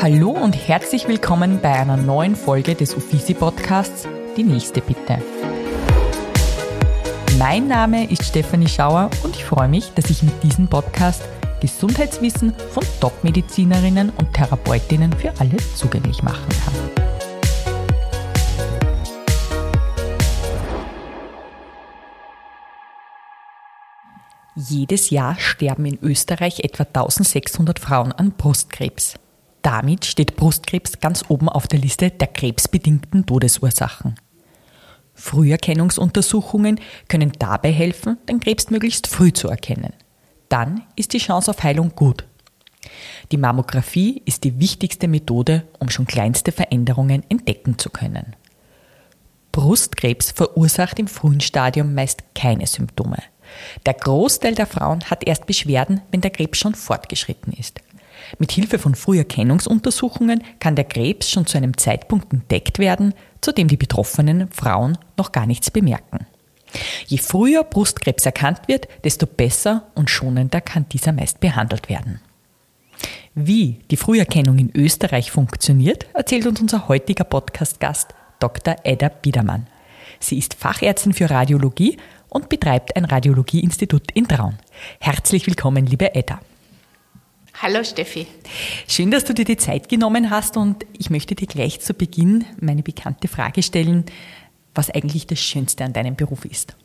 Hallo und herzlich willkommen bei einer neuen Folge des Uffizi Podcasts Die nächste bitte. Mein Name ist Stefanie Schauer und ich freue mich, dass ich mit diesem Podcast Gesundheitswissen von Top-Medizinerinnen und Therapeutinnen für alle zugänglich machen kann. Jedes Jahr sterben in Österreich etwa 1600 Frauen an Brustkrebs. Damit steht Brustkrebs ganz oben auf der Liste der krebsbedingten Todesursachen. Früherkennungsuntersuchungen können dabei helfen, den Krebs möglichst früh zu erkennen. Dann ist die Chance auf Heilung gut. Die Mammographie ist die wichtigste Methode, um schon kleinste Veränderungen entdecken zu können. Brustkrebs verursacht im frühen Stadium meist keine Symptome. Der Großteil der Frauen hat erst Beschwerden, wenn der Krebs schon fortgeschritten ist. Mit Hilfe von Früherkennungsuntersuchungen kann der Krebs schon zu einem Zeitpunkt entdeckt werden, zu dem die betroffenen Frauen noch gar nichts bemerken. Je früher Brustkrebs erkannt wird, desto besser und schonender kann dieser meist behandelt werden. Wie die Früherkennung in Österreich funktioniert, erzählt uns unser heutiger Podcast-Gast Dr. Edda Biedermann. Sie ist Fachärztin für Radiologie und betreibt ein Radiologieinstitut in Traun. Herzlich willkommen, liebe Edda. Hallo Steffi. Schön, dass du dir die Zeit genommen hast und ich möchte dir gleich zu Beginn meine bekannte Frage stellen, was eigentlich das Schönste an deinem Beruf ist.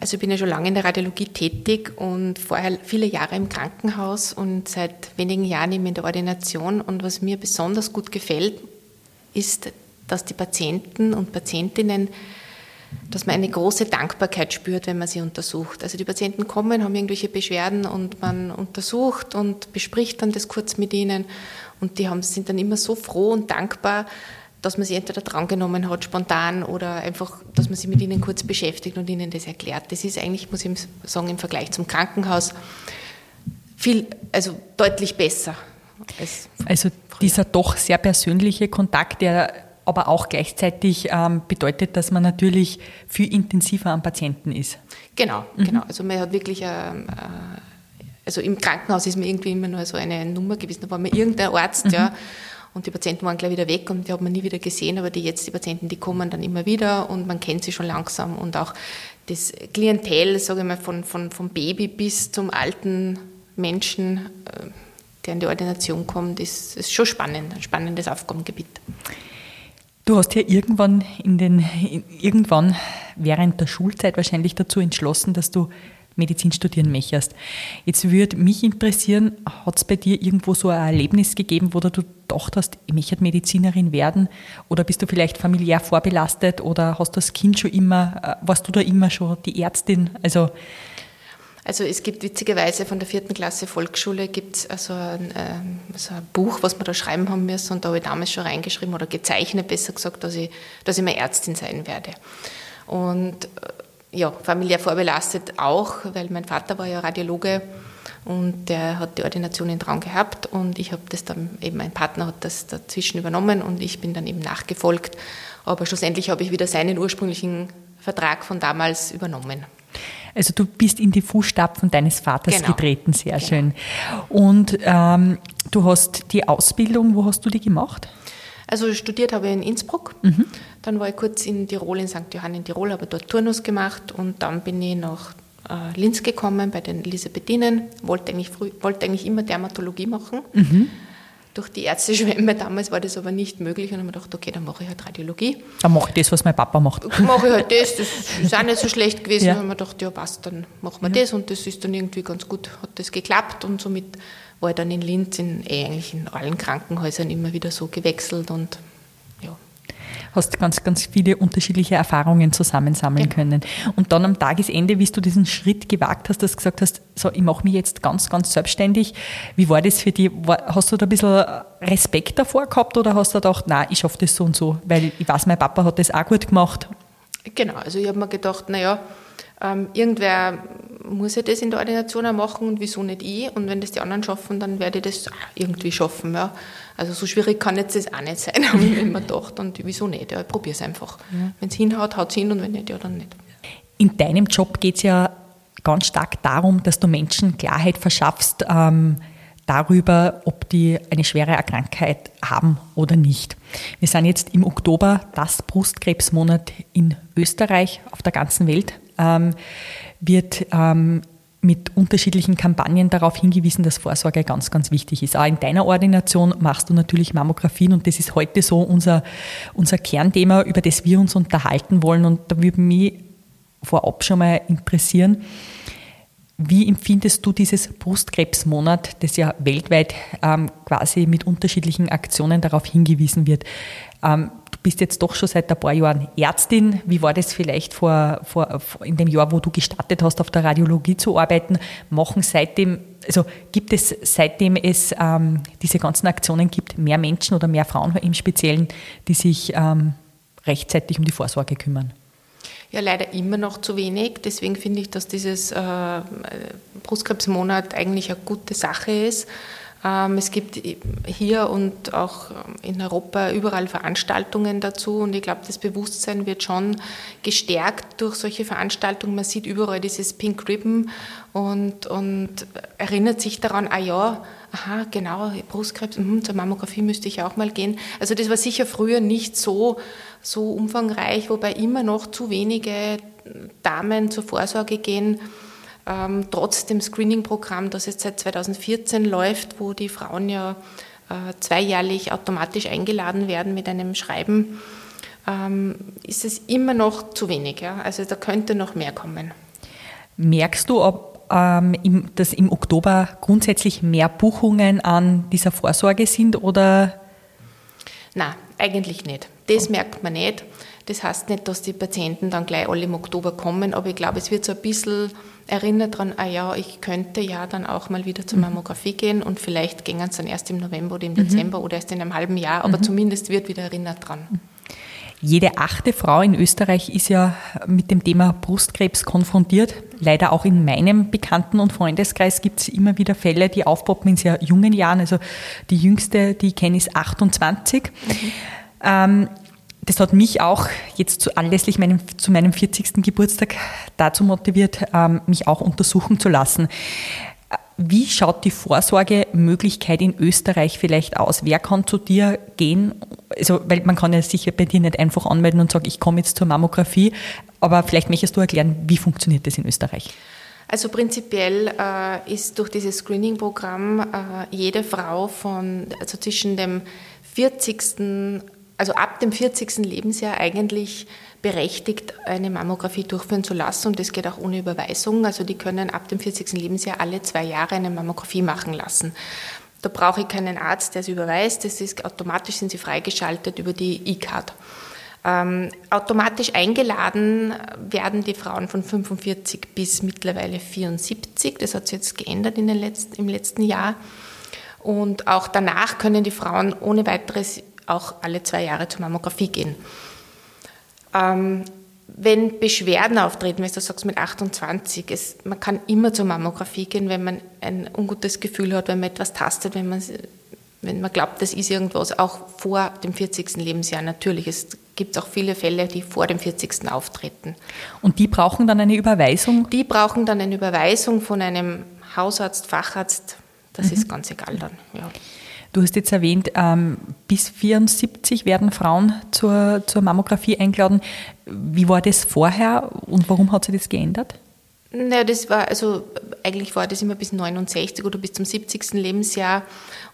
Also ich bin ja schon lange in der Radiologie tätig und vorher viele Jahre im Krankenhaus und seit wenigen Jahren eben in der Ordination. Und was mir besonders gut gefällt, ist, dass die Patienten und Patientinnen dass man eine große Dankbarkeit spürt, wenn man sie untersucht. Also die Patienten kommen, haben irgendwelche Beschwerden und man untersucht und bespricht dann das kurz mit ihnen und die haben, sind dann immer so froh und dankbar, dass man sie entweder drangenommen hat, spontan oder einfach, dass man sich mit ihnen kurz beschäftigt und ihnen das erklärt. Das ist eigentlich, muss ich sagen, im Vergleich zum Krankenhaus viel, also deutlich besser. also dieser doch sehr persönliche Kontakt, der aber auch gleichzeitig ähm, bedeutet, dass man natürlich viel intensiver am Patienten ist. Genau, mhm. genau. Also man hat wirklich, ähm, äh, also im Krankenhaus ist mir irgendwie immer nur so eine Nummer gewesen, da war mir irgendein Arzt, mhm. ja, und die Patienten waren gleich wieder weg und die hat man nie wieder gesehen, aber die jetzt, die Patienten, die kommen dann immer wieder und man kennt sie schon langsam und auch das Klientel, sage ich mal, von, von, vom Baby bis zum alten Menschen, äh, der in die Ordination kommt, ist, ist schon spannend, ein spannendes Aufgabengebiet. Du hast ja irgendwann in den, irgendwann während der Schulzeit wahrscheinlich dazu entschlossen, dass du Medizin studieren möchtest. Jetzt würde mich interessieren, hat es bei dir irgendwo so ein Erlebnis gegeben, wo du gedacht hast, ich möchte Medizinerin werden? Oder bist du vielleicht familiär vorbelastet oder hast du das Kind schon immer, äh, warst du da immer schon die Ärztin? Also also es gibt witzigerweise von der vierten Klasse Volksschule gibt es also ein, ähm, also ein, Buch, was wir da schreiben haben müssen und da habe ich damals schon reingeschrieben oder gezeichnet, besser gesagt, dass ich, dass ich mal Ärztin sein werde. Und äh, ja, familiär vorbelastet auch, weil mein Vater war ja Radiologe und der hat die Ordination in Traum gehabt und ich habe das dann, eben mein Partner hat das dazwischen übernommen und ich bin dann eben nachgefolgt. Aber schlussendlich habe ich wieder seinen ursprünglichen Vertrag von damals übernommen. Also du bist in die Fußstapfen deines Vaters genau. getreten, sehr genau. schön. Und ähm, du hast die Ausbildung, wo hast du die gemacht? Also studiert habe ich in Innsbruck, mhm. dann war ich kurz in Tirol, in St. Johann in Tirol, habe dort Turnus gemacht und dann bin ich nach äh, Linz gekommen bei den Elisabethinen, wollte eigentlich, früh, wollte eigentlich immer Dermatologie machen. Mhm durch die Ärzteschwemme damals war das aber nicht möglich und dann habe ich gedacht, okay, dann mache ich halt Radiologie. Dann mache ich das, was mein Papa macht. Mache ich halt das, das ist auch nicht so schlecht gewesen. Ja. Dann habe ich gedacht, ja passt, dann machen wir ja. das und das ist dann irgendwie ganz gut, hat das geklappt und somit war ich dann in Linz in, eigentlich in allen Krankenhäusern immer wieder so gewechselt und hast ganz, ganz viele unterschiedliche Erfahrungen zusammensammeln ja. können. Und dann am Tagesende, wie du diesen Schritt gewagt hast, dass du gesagt hast, so, ich mache mich jetzt ganz, ganz selbstständig. Wie war das für dich? hast du da ein bisschen Respekt davor gehabt oder hast du gedacht, nein, ich schaffe das so und so? Weil ich weiß, mein Papa hat das auch gut gemacht. Genau, also ich habe mir gedacht, naja, ähm, irgendwer muss ja das in der Ordination auch machen und wieso nicht ich? Und wenn das die anderen schaffen, dann werde ich das irgendwie schaffen. Ja. Also so schwierig kann jetzt das auch nicht sein, habe ich mir gedacht. Und wieso nicht? Ja, ich probiere es einfach. Ja. Wenn es hinhaut, haut es hin und wenn nicht, ja, dann nicht. In deinem Job geht es ja ganz stark darum, dass du Menschen Klarheit verschaffst, ähm, darüber, ob die eine schwere Krankheit haben oder nicht. Wir sind jetzt im Oktober, das Brustkrebsmonat in Österreich, auf der ganzen Welt, ähm, wird ähm, mit unterschiedlichen Kampagnen darauf hingewiesen, dass Vorsorge ganz, ganz wichtig ist. Auch in deiner Ordination machst du natürlich Mammografien und das ist heute so unser, unser Kernthema, über das wir uns unterhalten wollen. Und da würde mich vorab schon mal interessieren, wie empfindest du dieses Brustkrebsmonat, das ja weltweit ähm, quasi mit unterschiedlichen Aktionen darauf hingewiesen wird? Ähm, bist jetzt doch schon seit ein paar Jahren Ärztin. Wie war das vielleicht vor, vor, in dem Jahr, wo du gestartet hast, auf der Radiologie zu arbeiten? Machen seitdem, also gibt es seitdem es ähm, diese ganzen Aktionen gibt, mehr Menschen oder mehr Frauen im Speziellen, die sich ähm, rechtzeitig um die Vorsorge kümmern? Ja, leider immer noch zu wenig. Deswegen finde ich, dass dieses äh, Brustkrebsmonat eigentlich eine gute Sache ist. Ähm, es gibt hier und auch in Europa überall Veranstaltungen dazu und ich glaube, das Bewusstsein wird schon gestärkt durch solche Veranstaltungen. Man sieht überall dieses Pink Ribbon und, und erinnert sich daran, ah ja, aha, genau, Brustkrebs, mh, zur Mammographie müsste ich auch mal gehen. Also das war sicher früher nicht so, so umfangreich, wobei immer noch zu wenige Damen zur Vorsorge gehen. Ähm, trotz dem Screening-Programm, das jetzt seit 2014 läuft, wo die Frauen ja äh, zweijährlich automatisch eingeladen werden mit einem Schreiben, ähm, ist es immer noch zu wenig. Ja? Also da könnte noch mehr kommen. Merkst du, ob ähm, im, dass im Oktober grundsätzlich mehr Buchungen an dieser Vorsorge sind oder? Nein, eigentlich nicht. Das merkt man nicht. Das heißt nicht, dass die Patienten dann gleich alle im Oktober kommen, aber ich glaube, es wird so ein bisschen erinnert daran, ah ja, ich könnte ja dann auch mal wieder zur mhm. Mammographie gehen und vielleicht gehen es dann erst im November oder im mhm. Dezember oder erst in einem halben Jahr, aber mhm. zumindest wird wieder erinnert dran. Mhm. Jede achte Frau in Österreich ist ja mit dem Thema Brustkrebs konfrontiert. Leider auch in meinem Bekannten- und Freundeskreis gibt es immer wieder Fälle, die aufpoppen in sehr jungen Jahren. Also die jüngste, die ich kenne, ist 28. Mhm. Ähm, das hat mich auch jetzt zu, anlässlich meinem, zu meinem 40. Geburtstag dazu motiviert, ähm, mich auch untersuchen zu lassen. Wie schaut die Vorsorgemöglichkeit in Österreich vielleicht aus? Wer kann zu dir gehen? Also, weil man kann ja sicher bei dir nicht einfach anmelden und sagen, ich komme jetzt zur Mammographie, aber vielleicht möchtest du erklären, wie funktioniert das in Österreich? Also prinzipiell äh, ist durch dieses Screening-Programm äh, jede Frau von also zwischen dem 40. also ab dem 40. Lebensjahr eigentlich berechtigt, eine Mammographie durchführen zu lassen und das geht auch ohne Überweisung. Also die können ab dem 40. Lebensjahr alle zwei Jahre eine Mammographie machen lassen. Da brauche ich keinen Arzt, der es überweist. Das ist automatisch sind sie freigeschaltet über die E-Card. Ähm, automatisch eingeladen werden die Frauen von 45 bis mittlerweile 74. Das hat sich jetzt geändert in den letzten, im letzten Jahr. Und auch danach können die Frauen ohne weiteres auch alle zwei Jahre zur Mammographie gehen. Ähm, wenn Beschwerden auftreten, wenn du sagst mit 28, es, man kann immer zur Mammographie gehen, wenn man ein ungutes Gefühl hat, wenn man etwas tastet, wenn man, wenn man glaubt, das ist irgendwas, auch vor dem 40. Lebensjahr natürlich. Es gibt auch viele Fälle, die vor dem 40. auftreten. Und die brauchen dann eine Überweisung? Die brauchen dann eine Überweisung von einem Hausarzt, Facharzt, das mhm. ist ganz egal dann. Ja. Du hast jetzt erwähnt, ähm, bis 74 werden Frauen zur, zur Mammographie eingeladen. Wie war das vorher und warum hat sich das geändert? Naja, das war, also eigentlich war das immer bis 69 oder bis zum 70. Lebensjahr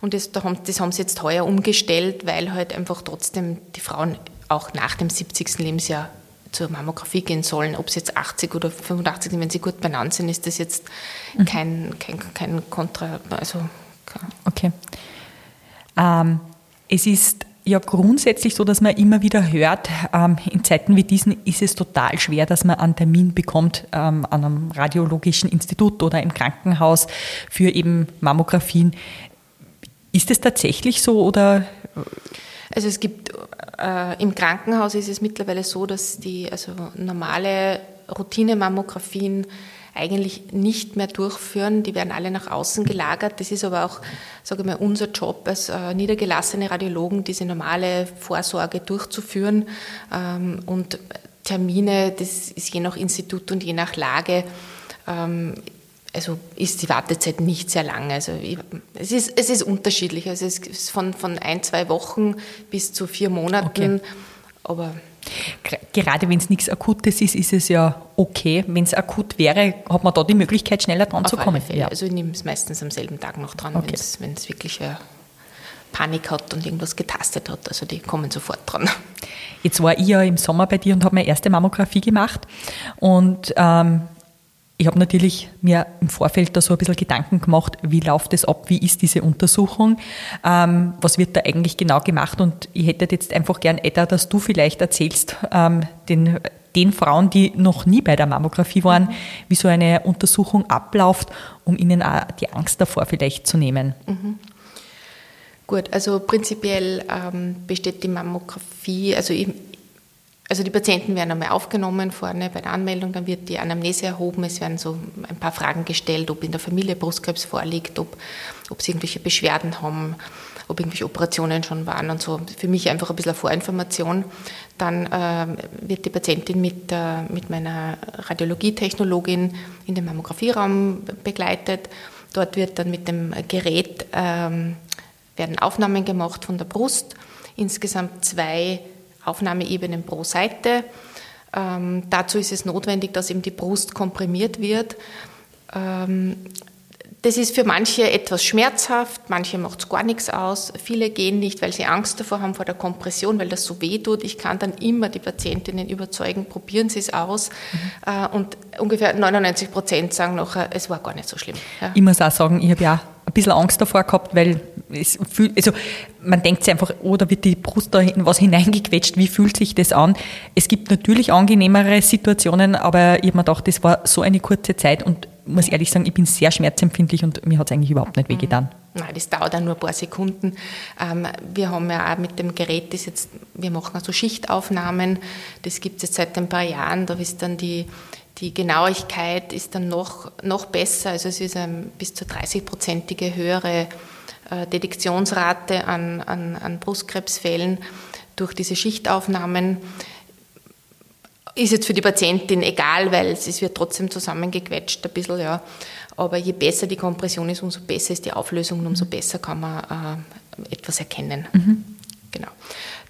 und das, das haben sie jetzt heuer umgestellt, weil halt einfach trotzdem die Frauen auch nach dem 70. Lebensjahr zur Mammographie gehen sollen. Ob sie jetzt 80 oder 85 sind, wenn sie gut benannt sind, ist das jetzt mhm. kein, kein, kein Kontra, also Okay. Ähm, es ist ja grundsätzlich so, dass man immer wieder hört, ähm, in Zeiten wie diesen ist es total schwer, dass man einen Termin bekommt ähm, an einem radiologischen Institut oder im Krankenhaus für eben Mammografien. Ist es tatsächlich so oder? Also es gibt äh, im Krankenhaus ist es mittlerweile so, dass die also normale Routine-Mammografien eigentlich nicht mehr durchführen. Die werden alle nach außen gelagert. Das ist aber auch, sage ich mal, unser Job als äh, niedergelassene Radiologen, diese normale Vorsorge durchzuführen. Ähm, und Termine, das ist je nach Institut und je nach Lage. Ähm, also ist die Wartezeit nicht sehr lang. Also ich, es, ist, es ist unterschiedlich. Also es ist von, von ein, zwei Wochen bis zu vier Monaten. Okay. Aber Gerade wenn es nichts Akutes ist, ist es ja okay. Wenn es akut wäre, hat man da die Möglichkeit, schneller dran Auf zu kommen. Ja. Also ich nehme es meistens am selben Tag noch dran, okay. wenn es wirklich eine Panik hat und irgendwas getastet hat. Also die kommen sofort dran. Jetzt war ich ja im Sommer bei dir und habe meine erste Mammographie gemacht. Und ähm, ich habe natürlich mir im Vorfeld da so ein bisschen Gedanken gemacht, wie läuft es ab, wie ist diese Untersuchung, ähm, was wird da eigentlich genau gemacht und ich hätte jetzt einfach gern, Edda, dass du vielleicht erzählst, ähm, den, den Frauen, die noch nie bei der Mammographie waren, wie so eine Untersuchung abläuft, um ihnen auch die Angst davor vielleicht zu nehmen. Mhm. Gut, also prinzipiell ähm, besteht die Mammographie, also ich, also die Patienten werden einmal aufgenommen vorne bei der Anmeldung, dann wird die Anamnese erhoben, es werden so ein paar Fragen gestellt, ob in der Familie Brustkrebs vorliegt, ob, ob sie irgendwelche Beschwerden haben, ob irgendwelche Operationen schon waren und so. Für mich einfach ein bisschen Vorinformation. Dann äh, wird die Patientin mit, äh, mit meiner Radiologietechnologin in den Mammografieraum begleitet. Dort wird dann mit dem Gerät äh, werden Aufnahmen gemacht von der Brust. Insgesamt zwei Aufnahmeebenen pro Seite. Ähm, dazu ist es notwendig, dass eben die Brust komprimiert wird. Ähm, das ist für manche etwas schmerzhaft, manche macht es gar nichts aus. Viele gehen nicht, weil sie Angst davor haben vor der Kompression, weil das so weh tut. Ich kann dann immer die Patientinnen überzeugen, probieren Sie es aus. Mhm. Und ungefähr 99 Prozent sagen nachher, es war gar nicht so schlimm. Ja. Ich muss auch sagen, ich habe ja ein bisschen Angst davor gehabt, weil es fühlt, also man denkt sich einfach, oh, da wird die Brust da in was hineingequetscht, wie fühlt sich das an? Es gibt natürlich angenehmere Situationen, aber ich habe mir gedacht, das war so eine kurze Zeit und muss ehrlich sagen, ich bin sehr schmerzempfindlich und mir hat es eigentlich überhaupt nicht wehgetan. Nein, das dauert auch nur ein paar Sekunden. Ähm, wir haben ja auch mit dem Gerät, das jetzt, wir machen also Schichtaufnahmen, das gibt es jetzt seit ein paar Jahren, da ist dann die, die Genauigkeit ist dann noch, noch besser, also es ist eine bis zu 30-prozentige höhere äh, Detektionsrate an, an, an Brustkrebsfällen durch diese Schichtaufnahmen. Ist jetzt für die Patientin egal, weil es wird trotzdem zusammengequetscht ein bisschen, ja. Aber je besser die Kompression ist, umso besser ist die Auflösung und umso besser kann man äh, etwas erkennen. Mhm. Genau.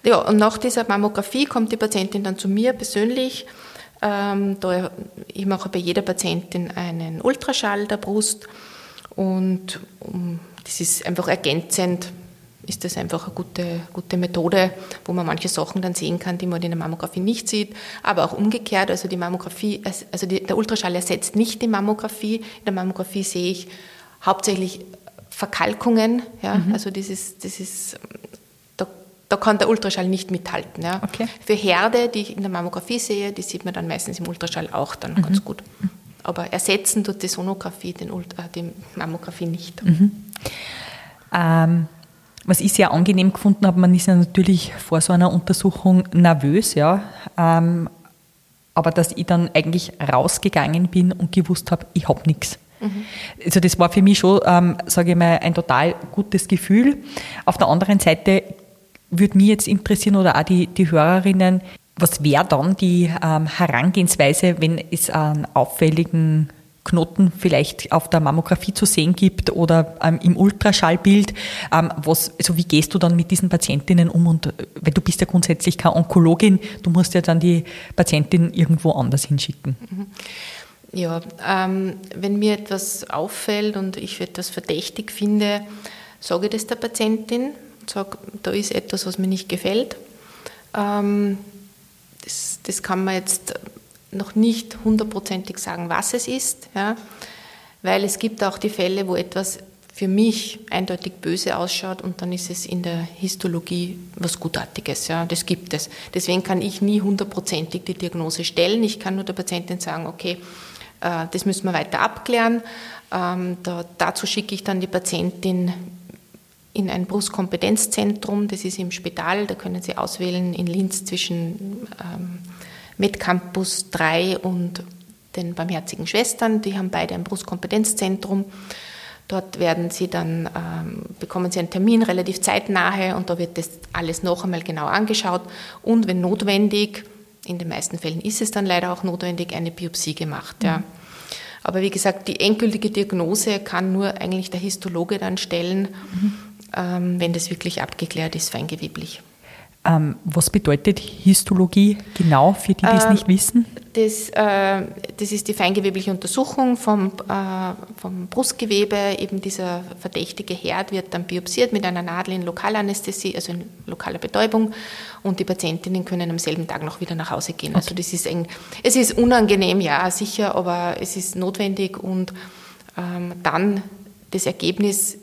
Ja, und nach dieser Mammographie kommt die Patientin dann zu mir persönlich. Ähm, da, ich mache bei jeder Patientin einen Ultraschall der Brust und um, das ist einfach ergänzend ist das einfach eine gute, gute Methode, wo man manche Sachen dann sehen kann, die man in der Mammographie nicht sieht. Aber auch umgekehrt, also die Mammographie, also die, der Ultraschall ersetzt nicht die Mammographie. In der Mammographie sehe ich hauptsächlich Verkalkungen. Ja? Mhm. Also das ist, das ist da, kann der Ultraschall nicht mithalten. Ja? Okay. Für Herde, die ich in der Mammographie sehe, die sieht man dann meistens im Ultraschall auch dann mhm. ganz gut. Aber ersetzen tut die Sonographie den, äh, die Mammographie nicht. Mhm. Ähm was ich sehr angenehm gefunden habe, man ist ja natürlich vor so einer Untersuchung nervös, ja. Ähm, aber dass ich dann eigentlich rausgegangen bin und gewusst habe, ich habe nichts. Mhm. Also das war für mich schon, ähm, sage ich mal, ein total gutes Gefühl. Auf der anderen Seite würde mich jetzt interessieren oder auch die, die Hörerinnen, was wäre dann die ähm, Herangehensweise, wenn es einen auffälligen Knoten vielleicht auf der Mammographie zu sehen gibt oder ähm, im Ultraschallbild. Ähm, was, also wie gehst du dann mit diesen Patientinnen um? Und äh, weil du bist ja grundsätzlich keine Onkologin, du musst ja dann die Patientin irgendwo anders hinschicken. Mhm. Ja, ähm, wenn mir etwas auffällt und ich etwas verdächtig finde, sage ich das der Patientin und sage, da ist etwas, was mir nicht gefällt. Ähm, das, das kann man jetzt noch nicht hundertprozentig sagen, was es ist, ja, weil es gibt auch die Fälle, wo etwas für mich eindeutig böse ausschaut und dann ist es in der Histologie was Gutartiges. Ja, das gibt es. Deswegen kann ich nie hundertprozentig die Diagnose stellen. Ich kann nur der Patientin sagen, okay, äh, das müssen wir weiter abklären. Ähm, da, dazu schicke ich dann die Patientin in ein Brustkompetenzzentrum, das ist im Spital, da können Sie auswählen in Linz zwischen ähm, Medcampus 3 und den Barmherzigen Schwestern. Die haben beide ein Brustkompetenzzentrum. Dort werden sie dann, ähm, bekommen sie einen Termin relativ zeitnahe und da wird das alles noch einmal genau angeschaut und wenn notwendig, in den meisten Fällen ist es dann leider auch notwendig, eine Biopsie gemacht. Mhm. Ja. Aber wie gesagt, die endgültige Diagnose kann nur eigentlich der Histologe dann stellen, mhm. Ähm, wenn das wirklich abgeklärt ist, feingeweblich. Ähm, was bedeutet Histologie genau für die, die es äh, nicht wissen? Das, äh, das, ist die feingewebliche Untersuchung vom, äh, vom, Brustgewebe. Eben dieser verdächtige Herd wird dann biopsiert mit einer Nadel in Lokalanästhesie, also in lokaler Betäubung. Und die Patientinnen können am selben Tag noch wieder nach Hause gehen. Also okay. Also das ist eng. Es ist unangenehm, ja, sicher, aber es ist notwendig und ähm, dann das Ergebnis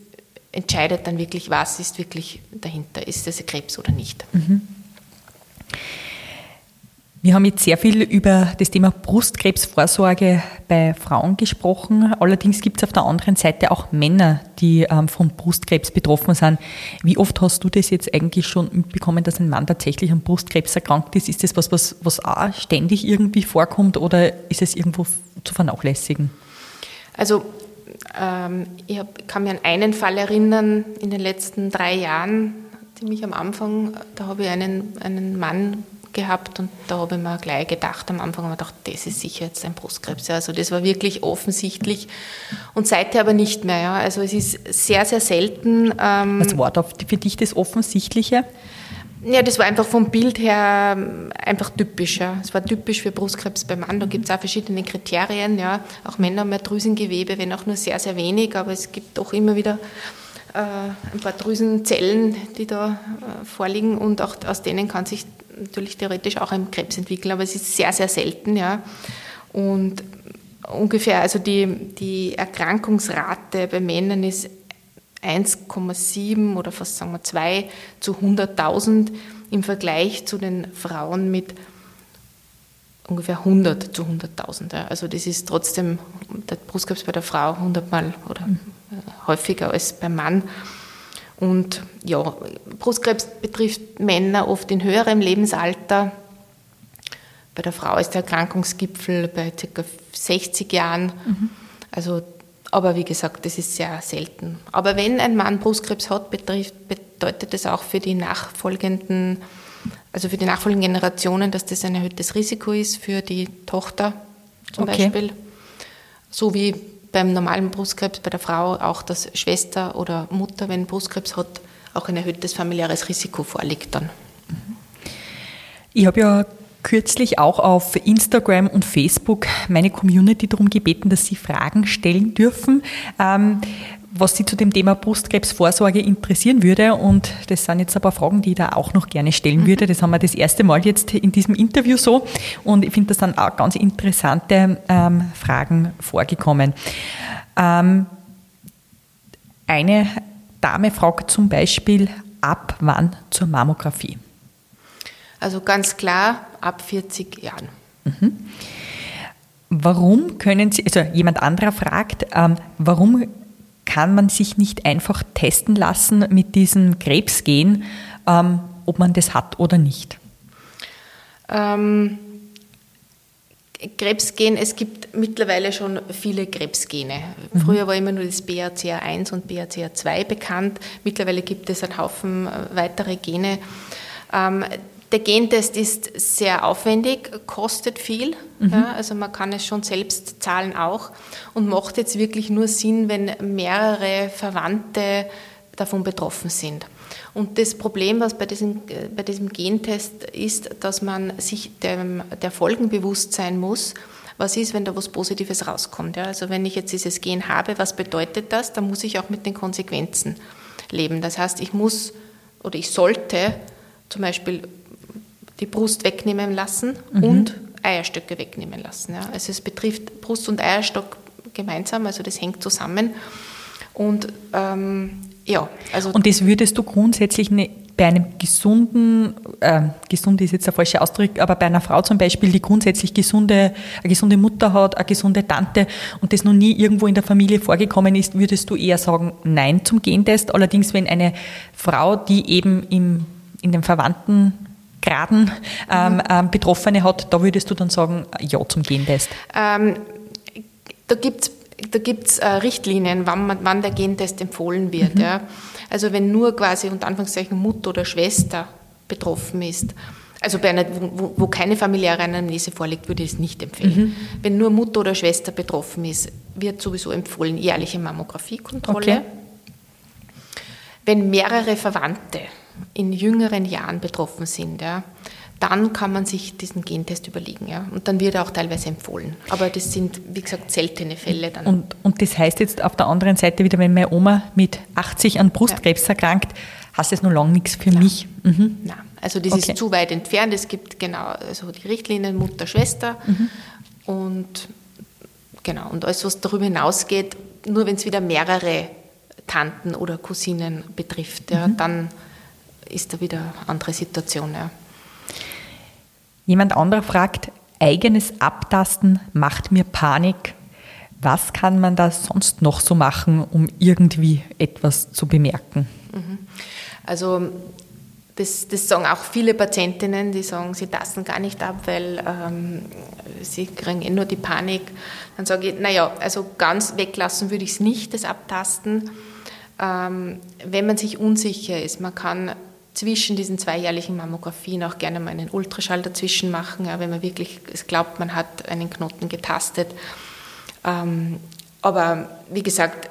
entscheidet dann wirklich, was ist wirklich dahinter. Ist es Krebs oder nicht? Mhm. Wir haben jetzt sehr viel über das Thema Brustkrebsvorsorge bei Frauen gesprochen. Allerdings gibt es auf der anderen Seite auch Männer, die ähm, von Brustkrebs betroffen sind. Wie oft hast du das jetzt eigentlich schon mitbekommen, dass ein Mann tatsächlich an Brustkrebs erkrankt ist? Ist das was, was, was auch ständig irgendwie vorkommt oder ist es irgendwo zu vernachlässigen? Also ich hab, kann mich an einen Fall erinnern in den letzten drei Jahren, ziemlich am Anfang, da habe ich einen, einen Mann gehabt und da habe ich mir gleich gedacht, am Anfang habe ich gedacht, das ist sicher jetzt ein Brustkrebs. Also das war wirklich offensichtlich und seither aber nicht mehr. Ja. Also es ist sehr, sehr selten. Ähm, Was war da für dich das Offensichtliche? Ja, das war einfach vom Bild her ähm, einfach typisch. Ja. Es war typisch für Brustkrebs beim Mann. Da gibt es auch verschiedene Kriterien. Ja. Auch Männer haben mehr Drüsengewebe, wenn auch nur sehr, sehr wenig, aber es gibt doch immer wieder äh, ein paar Drüsenzellen, die da äh, vorliegen und auch aus denen kann sich natürlich theoretisch auch ein Krebs entwickeln, aber es ist sehr, sehr selten. Ja. Und ungefähr, also die, die Erkrankungsrate bei Männern ist 1,7 oder fast sagen wir 2 zu 100.000 im Vergleich zu den Frauen mit ungefähr 100 zu 100.000. Also das ist trotzdem der Brustkrebs bei der Frau 100 Mal oder mhm. häufiger als beim Mann. Und ja, Brustkrebs betrifft Männer oft in höherem Lebensalter. Bei der Frau ist der Erkrankungsgipfel bei ca. 60 Jahren. Mhm. Also aber wie gesagt, das ist sehr selten. Aber wenn ein Mann Brustkrebs hat, betrifft, bedeutet das auch für die nachfolgenden, also für die nachfolgenden Generationen, dass das ein erhöhtes Risiko ist für die Tochter zum okay. Beispiel. So wie beim normalen Brustkrebs bei der Frau auch, dass Schwester oder Mutter, wenn Brustkrebs hat, auch ein erhöhtes familiäres Risiko vorliegt dann. Ich habe ja kürzlich auch auf Instagram und Facebook meine Community darum gebeten, dass sie Fragen stellen dürfen. Ähm, was Sie zu dem Thema Brustkrebsvorsorge interessieren würde. Und das sind jetzt ein paar Fragen, die ich da auch noch gerne stellen würde. Das haben wir das erste Mal jetzt in diesem Interview so. Und ich finde, das sind auch ganz interessante ähm, Fragen vorgekommen. Ähm, eine Dame fragt zum Beispiel, ab wann zur Mammographie? Also ganz klar ab 40 Jahren. Mhm. Warum können Sie, also jemand anderer fragt, ähm, warum kann man sich nicht einfach testen lassen mit diesem Krebsgen, ähm, ob man das hat oder nicht? Ähm, Krebsgen, es gibt mittlerweile schon viele Krebsgene. Mhm. Früher war immer nur das BRCA1 und BRCA2 bekannt. Mittlerweile gibt es einen Haufen äh, weitere Gene. Ähm, der Gentest ist sehr aufwendig, kostet viel. Mhm. Ja, also man kann es schon selbst zahlen auch und macht jetzt wirklich nur Sinn, wenn mehrere Verwandte davon betroffen sind. Und das Problem, was bei diesem, bei diesem Gentest ist, dass man sich dem, der Folgen bewusst sein muss. Was ist, wenn da was Positives rauskommt? Ja, also wenn ich jetzt dieses Gen habe, was bedeutet das? Dann muss ich auch mit den Konsequenzen leben. Das heißt, ich muss oder ich sollte zum Beispiel die Brust wegnehmen lassen mhm. und Eierstöcke wegnehmen lassen. Ja. Also es betrifft Brust und Eierstock gemeinsam, also das hängt zusammen. Und ähm, ja, also. Und das würdest du grundsätzlich ne, bei einem gesunden, äh, gesund ist jetzt der falsche Ausdruck, aber bei einer Frau zum Beispiel, die grundsätzlich gesunde, eine gesunde Mutter hat, eine gesunde Tante und das noch nie irgendwo in der Familie vorgekommen ist, würdest du eher sagen Nein zum Gentest. Allerdings, wenn eine Frau, die eben im, in den Verwandten Graden ähm, ähm, Betroffene hat, da würdest du dann sagen, ja zum Gentest? Ähm, da gibt es da gibt's, äh, Richtlinien, wann, man, wann der Gentest empfohlen wird. Mhm. Ja. Also wenn nur quasi unter Anführungszeichen Mutter oder Schwester betroffen ist, Also bei einer, wo, wo, keine familiäre Anamnese vorliegt, würde ich es nicht empfehlen. Mhm. Wenn nur Mutter oder Schwester betroffen ist, wird sowieso empfohlen jährliche Mammografiekontrolle. Okay. Wenn mehrere Verwandte in jüngeren Jahren betroffen sind, ja, dann kann man sich diesen Gentest überlegen. Ja. Und dann wird er auch teilweise empfohlen. Aber das sind, wie gesagt, seltene Fälle. Dann. Und, und das heißt jetzt auf der anderen Seite wieder, wenn meine Oma mit 80 an Brustkrebs ja. erkrankt, hast es noch lange nichts für Nein. mich. Mhm. Nein, also das okay. ist zu weit entfernt. Es gibt genau also die Richtlinien Mutter, Schwester mhm. und genau. Und alles, was darüber hinausgeht, nur wenn es wieder mehrere Tanten oder Cousinen betrifft, ja, mhm. dann ist da wieder eine andere Situation. Ja. Jemand anderer fragt, eigenes Abtasten macht mir Panik. Was kann man da sonst noch so machen, um irgendwie etwas zu bemerken? Mhm. Also das, das, sagen auch viele Patientinnen, die sagen, sie tasten gar nicht ab, weil ähm, sie kriegen eh nur die Panik. Dann sage ich, naja, also ganz weglassen würde ich es nicht, das Abtasten. Ähm, wenn man sich unsicher ist, man kann zwischen diesen zweijährlichen Mammografien auch gerne mal einen Ultraschall dazwischen machen, ja, wenn man wirklich glaubt, man hat einen Knoten getastet. Ähm, aber wie gesagt,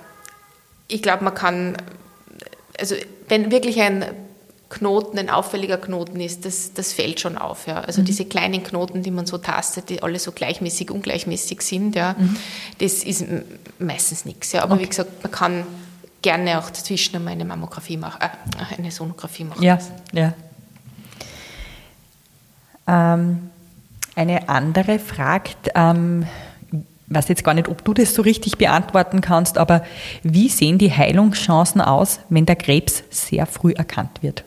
ich glaube, man kann, also wenn wirklich ein Knoten, ein auffälliger Knoten ist, das, das fällt schon auf. Ja. Also mhm. diese kleinen Knoten, die man so tastet, die alle so gleichmäßig, ungleichmäßig sind, ja, mhm. das ist meistens nichts. Ja. Aber okay. wie gesagt, man kann gerne auch dazwischen einmal eine Mammographie machen, äh, eine Sonographie machen. Ja, ja. Ähm, eine andere fragt, ähm, ich weiß jetzt gar nicht, ob du das so richtig beantworten kannst, aber wie sehen die Heilungschancen aus, wenn der Krebs sehr früh erkannt wird?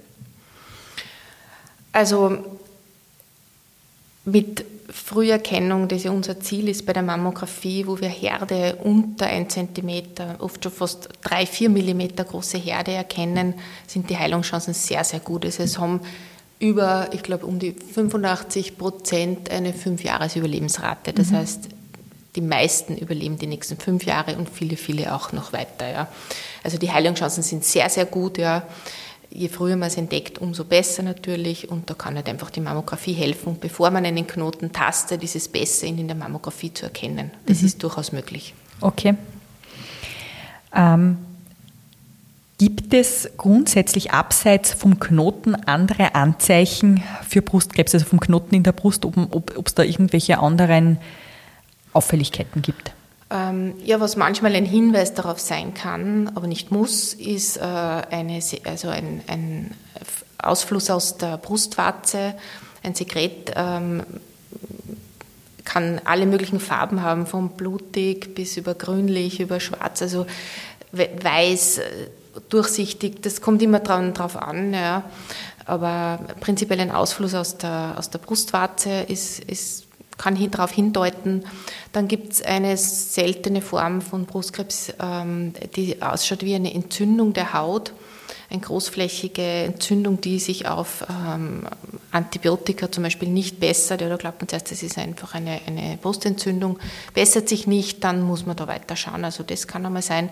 Also mit Früherkennung, das ja unser Ziel ist bei der Mammographie, wo wir Herde unter 1 cm, oft schon fast 3, 4 mm große Herde erkennen, sind die Heilungschancen sehr, sehr gut. Also es haben über, ich glaube, um die 85 Prozent eine 5-Jahres-Überlebensrate. Das mhm. heißt, die meisten überleben die nächsten fünf Jahre und viele, viele auch noch weiter. Ja. Also die Heilungschancen sind sehr, sehr gut. Ja je früher man es entdeckt, umso besser natürlich. Und da kann halt einfach die Mammographie helfen. Bevor man einen Knoten tastet, ist es besser, ihn in der Mammographie zu erkennen. Das mhm. ist durchaus möglich. Okay. Ähm, gibt es grundsätzlich abseits vom Knoten andere Anzeichen für Brustkrebs, also vom Knoten in der Brust, ob es da irgendwelche anderen Auffälligkeiten gibt? Ähm, ja, was manchmal ein Hinweis darauf sein kann, aber nicht muss, ist äh, eine, also ein, ein, Ausfluss aus der Brustwarze. Ein Sekret ähm, kann alle möglichen Farben haben, von blutig bis über grünlich, über schwarz, also weiß, äh, durchsichtig. Das kommt immer drauf an. Ja. Aber prinzipiell ein Ausfluss aus der, aus der Brustwarze ist, ist kann darauf hindeuten. Dann gibt es eine seltene Form von Brustkrebs, ähm, die ausschaut wie eine Entzündung der Haut, eine großflächige Entzündung, die sich auf ähm, Antibiotika zum Beispiel nicht bessert. Oder glaubt man zuerst, das ist einfach eine, eine Brustentzündung, bessert sich nicht, dann muss man da weiter schauen. Also das kann einmal sein.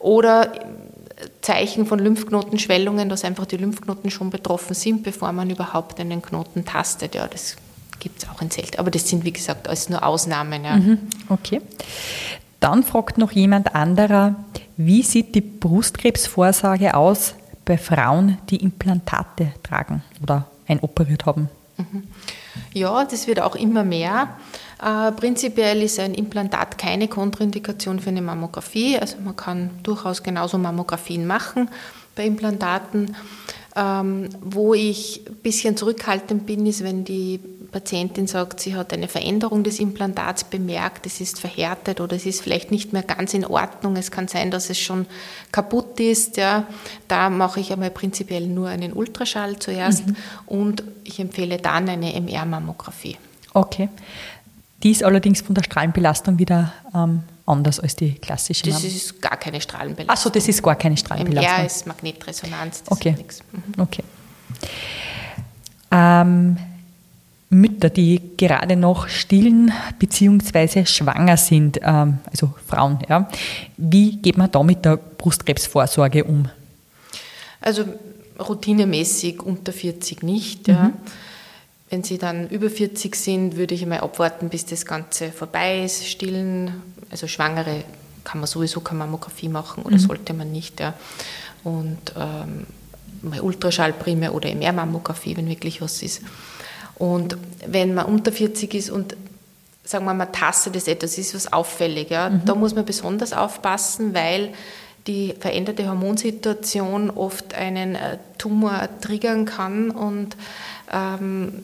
Oder Zeichen von Lymphknotenschwellungen, dass einfach die Lymphknoten schon betroffen sind, bevor man überhaupt einen Knoten tastet. Ja, das gibt es auch in Zelt. Aber das sind, wie gesagt, alles nur Ausnahmen. Ja. Mhm, okay. Dann fragt noch jemand anderer, wie sieht die Brustkrebsvorsorge aus bei Frauen, die Implantate tragen oder einoperiert haben? Mhm. Ja, das wird auch immer mehr. Äh, prinzipiell ist ein Implantat keine Kontraindikation für eine Mammographie. Also man kann durchaus genauso Mammografien machen bei Implantaten. Ähm, wo ich ein bisschen zurückhaltend bin, ist, wenn die Patientin sagt, sie hat eine Veränderung des Implantats bemerkt, es ist verhärtet oder es ist vielleicht nicht mehr ganz in Ordnung. Es kann sein, dass es schon kaputt ist. Ja. Da mache ich einmal prinzipiell nur einen Ultraschall zuerst mhm. und ich empfehle dann eine MR-Mammographie. Okay. Die ist allerdings von der Strahlenbelastung wieder ähm, anders als die klassische. Das ist gar keine Strahlenbelastung. Achso, das ist gar keine Strahlenbelastung. MR ist Magnetresonanz. okay. Mhm. Okay. Ähm, Mütter, die gerade noch stillen bzw. schwanger sind, ähm, also Frauen, ja, wie geht man da mit der Brustkrebsvorsorge um? Also routinemäßig unter 40 nicht. Ja. Mhm. wenn sie dann über 40 sind, würde ich einmal abwarten, bis das Ganze vorbei ist, stillen. Also Schwangere kann man sowieso keine Mammographie machen oder mhm. sollte man nicht. Ja. Und ähm, mal Ultraschall primär oder MR-Mammographie, wenn wirklich was ist. Und wenn man unter 40 ist und sagen wir mal, tastet das etwas, ist was auffällig, ja, mhm. da muss man besonders aufpassen, weil die veränderte Hormonsituation oft einen äh, Tumor triggern kann und ähm,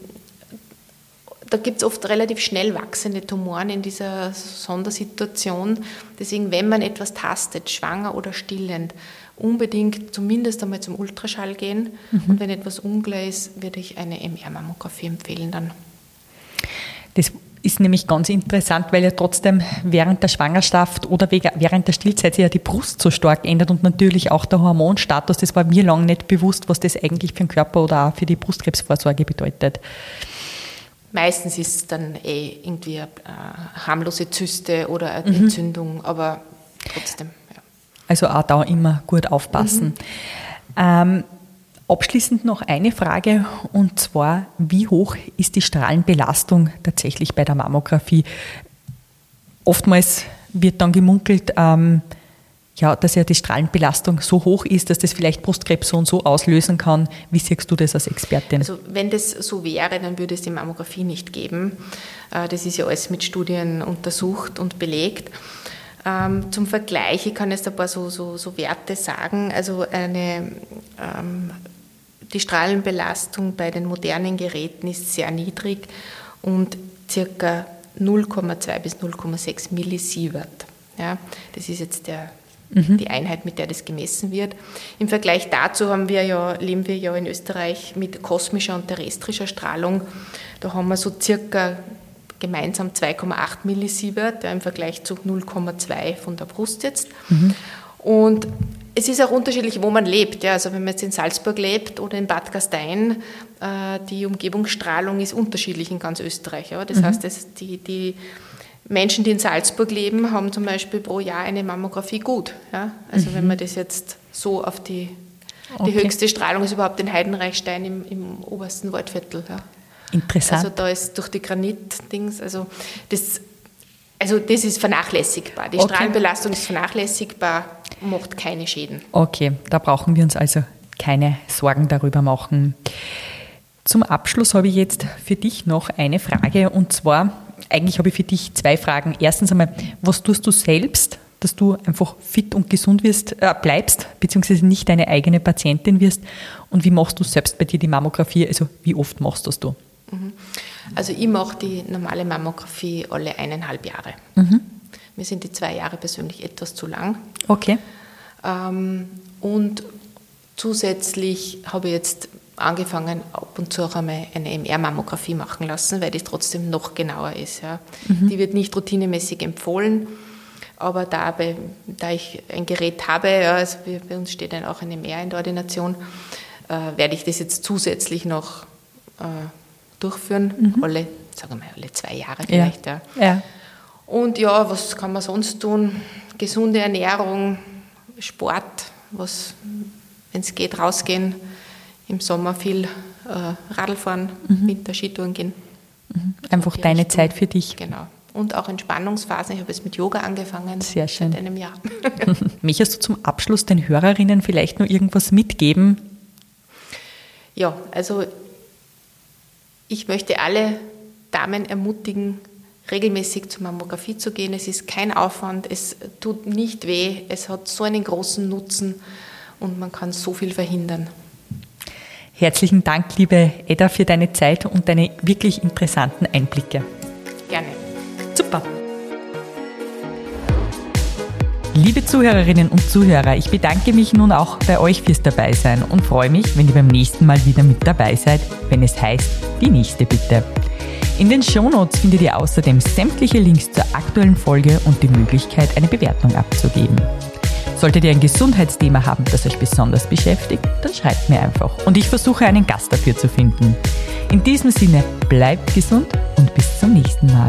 da gibt es oft relativ schnell wachsende Tumoren in dieser Sondersituation. Deswegen, wenn man etwas tastet, schwanger oder stillend, unbedingt zumindest einmal zum Ultraschall gehen. Mhm. Und wenn etwas unklar ist, würde ich eine MR-Mammographie empfehlen dann. Das ist nämlich ganz interessant, weil ja trotzdem während der Schwangerschaft oder während der Stillzeit sich ja die Brust so stark ändert und natürlich auch der Hormonstatus. Das war mir lange nicht bewusst, was das eigentlich für den Körper oder auch für die Brustkrebsvorsorge bedeutet. Meistens ist es dann eh irgendwie eine harmlose Zyste oder eine mhm. Entzündung, aber trotzdem. Also auch da immer gut aufpassen. Mhm. Ähm, abschließend noch eine Frage und zwar, wie hoch ist die Strahlenbelastung tatsächlich bei der Mammographie? Oftmals wird dann gemunkelt, ähm, ja, dass ja die Strahlenbelastung so hoch ist, dass das vielleicht Brustkrebs so und so auslösen kann. Wie siehst du das als Expertin? Also wenn das so wäre, dann würde es die Mammographie nicht geben. Äh, das ist ja alles mit Studien untersucht und belegt. Ähm, zum Vergleich, ich kann jetzt ein paar so, so, so Werte sagen. Also eine, ähm, die Strahlenbelastung bei den modernen Geräten ist sehr niedrig und circa 0,2 bis 0,6 Millisievert. Ja, das ist jetzt der mhm. die Einheit, mit der das gemessen wird. Im Vergleich dazu haben wir ja, leben wir ja in Österreich mit kosmischer und terrestrischer Strahlung. Da haben wir so circa gemeinsam 2,8 Millisievert ja, im Vergleich zu 0,2 von der Brust jetzt. Mhm. Und es ist auch unterschiedlich, wo man lebt. Ja. Also wenn man jetzt in Salzburg lebt oder in Bad Gastein, äh, die Umgebungsstrahlung ist unterschiedlich in ganz Österreich. Ja. Das mhm. heißt, das, die, die Menschen, die in Salzburg leben, haben zum Beispiel pro Jahr eine Mammographie gut. Ja? Also mhm. wenn man das jetzt so auf die, die okay. höchste Strahlung ist überhaupt in Heidenreichstein im, im obersten Waldviertel. Ja? Interessant. Also da ist durch die Granit-Dings, also das, also das ist vernachlässigbar. Die okay. Strahlenbelastung ist vernachlässigbar, macht keine Schäden. Okay, da brauchen wir uns also keine Sorgen darüber machen. Zum Abschluss habe ich jetzt für dich noch eine Frage und zwar, eigentlich habe ich für dich zwei Fragen. Erstens einmal, was tust du selbst, dass du einfach fit und gesund wirst, äh, bleibst, beziehungsweise nicht deine eigene Patientin wirst? Und wie machst du selbst bei dir die Mammographie? Also wie oft machst das du? Mhm. Also ich mache die normale Mammographie alle eineinhalb Jahre. Mhm. Mir sind die zwei Jahre persönlich etwas zu lang. Okay. Ähm, und zusätzlich habe ich jetzt angefangen, ab und zu auch einmal eine MR-Mammographie machen lassen, weil die trotzdem noch genauer ist. Ja. Mhm. Die wird nicht routinemäßig empfohlen, aber dabei, da ich ein Gerät habe, ja, also bei uns steht dann auch eine MR in der Ordination, äh, werde ich das jetzt zusätzlich noch äh, durchführen, mhm. alle, sagen wir mal, alle zwei Jahre vielleicht. Ja. ja. Und ja, was kann man sonst tun? Gesunde Ernährung, Sport, was, wenn es geht, rausgehen im Sommer viel äh, Radl fahren, mhm. Winter Skitouren gehen. Mhm. Einfach so deine. Zeit für dich. Genau. Und auch Entspannungsphasen. Ich habe jetzt mit Yoga angefangen. Sehr schön. Seit einem Jahr. Möchtest du zum Abschluss den Hörerinnen vielleicht nur irgendwas mitgeben? Ja, also ich möchte alle Damen ermutigen, regelmäßig zur Mammographie zu gehen. Es ist kein Aufwand, es tut nicht weh, es hat so einen großen Nutzen und man kann so viel verhindern. Herzlichen Dank, liebe Edda, für deine Zeit und deine wirklich interessanten Einblicke. Liebe Zuhörerinnen und Zuhörer, ich bedanke mich nun auch bei euch fürs Dabeisein und freue mich, wenn ihr beim nächsten Mal wieder mit dabei seid, wenn es heißt, die nächste bitte. In den Shownotes findet ihr außerdem sämtliche Links zur aktuellen Folge und die Möglichkeit, eine Bewertung abzugeben. Solltet ihr ein Gesundheitsthema haben, das euch besonders beschäftigt, dann schreibt mir einfach und ich versuche einen Gast dafür zu finden. In diesem Sinne, bleibt gesund und bis zum nächsten Mal.